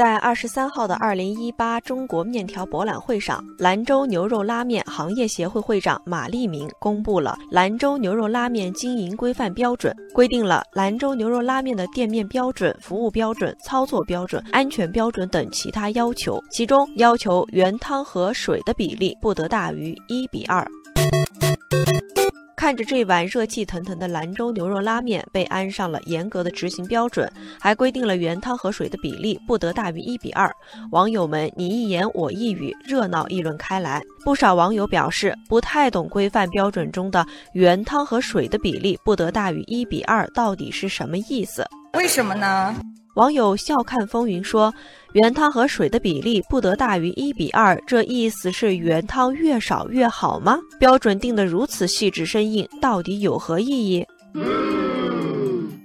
在二十三号的二零一八中国面条博览会上，兰州牛肉拉面行业协会会长马立明公布了兰州牛肉拉面经营规范标准，规定了兰州牛肉拉面的店面标准、服务标准、操作标准、安全标准等其他要求，其中要求原汤和水的比例不得大于一比二。看着这碗热气腾腾的兰州牛肉拉面被安上了严格的执行标准，还规定了原汤和水的比例不得大于一比二，网友们你一言我一语，热闹议论开来。不少网友表示不太懂规范标准中的原汤和水的比例不得大于一比二到底是什么意思？为什么呢？网友笑看风云说：“原汤和水的比例不得大于一比二，这意思是原汤越少越好吗？标准定得如此细致生硬，到底有何意义？”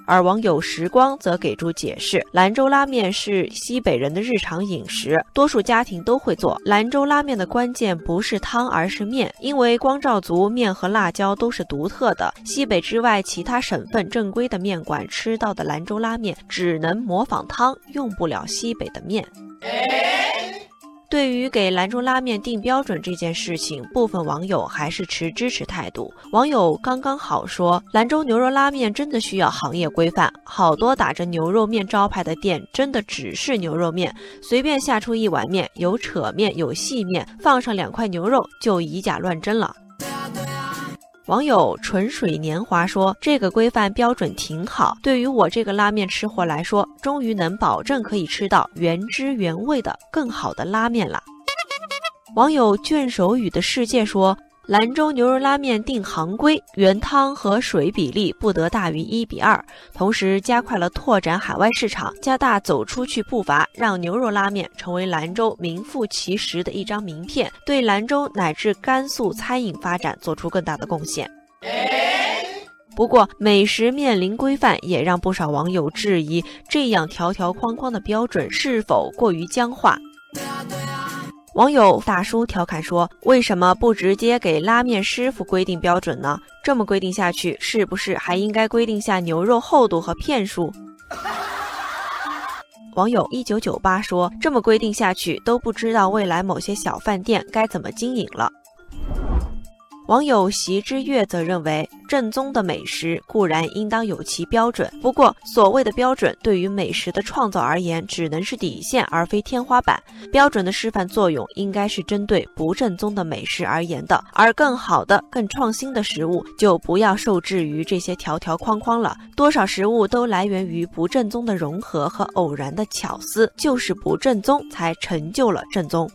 而网友时光则给出解释：兰州拉面是西北人的日常饮食，多数家庭都会做。兰州拉面的关键不是汤，而是面，因为光照足，面和辣椒都是独特的。西北之外，其他省份正规的面馆吃到的兰州拉面，只能模仿汤，用不了西北的面。对于给兰州拉面定标准这件事情，部分网友还是持支持态度。网友刚刚好说：“兰州牛肉拉面真的需要行业规范，好多打着牛肉面招牌的店，真的只是牛肉面，随便下出一碗面，有扯面，有细面，放上两块牛肉就以假乱真了。”网友纯水年华说：“这个规范标准挺好，对于我这个拉面吃货来说，终于能保证可以吃到原汁原味的更好的拉面了。”网友卷手语的世界说。兰州牛肉拉面定行规，原汤和水比例不得大于一比二，同时加快了拓展海外市场，加大走出去步伐，让牛肉拉面成为兰州名副其实的一张名片，对兰州乃至甘肃餐饮发展做出更大的贡献。不过，美食面临规范，也让不少网友质疑，这样条条框框的标准是否过于僵化？网友大叔调侃说：“为什么不直接给拉面师傅规定标准呢？这么规定下去，是不是还应该规定下牛肉厚度和片数？”网友一九九八说：“这么规定下去，都不知道未来某些小饭店该怎么经营了。”网友席之月则认为，正宗的美食固然应当有其标准，不过所谓的标准对于美食的创造而言，只能是底线而非天花板。标准的示范作用应该是针对不正宗的美食而言的，而更好的、更创新的食物就不要受制于这些条条框框了。多少食物都来源于不正宗的融合和偶然的巧思，就是不正宗才成就了正宗。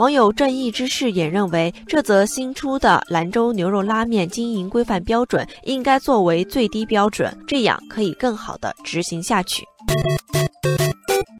网友正义之士也认为，这则新出的兰州牛肉拉面经营规范标准应该作为最低标准，这样可以更好的执行下去。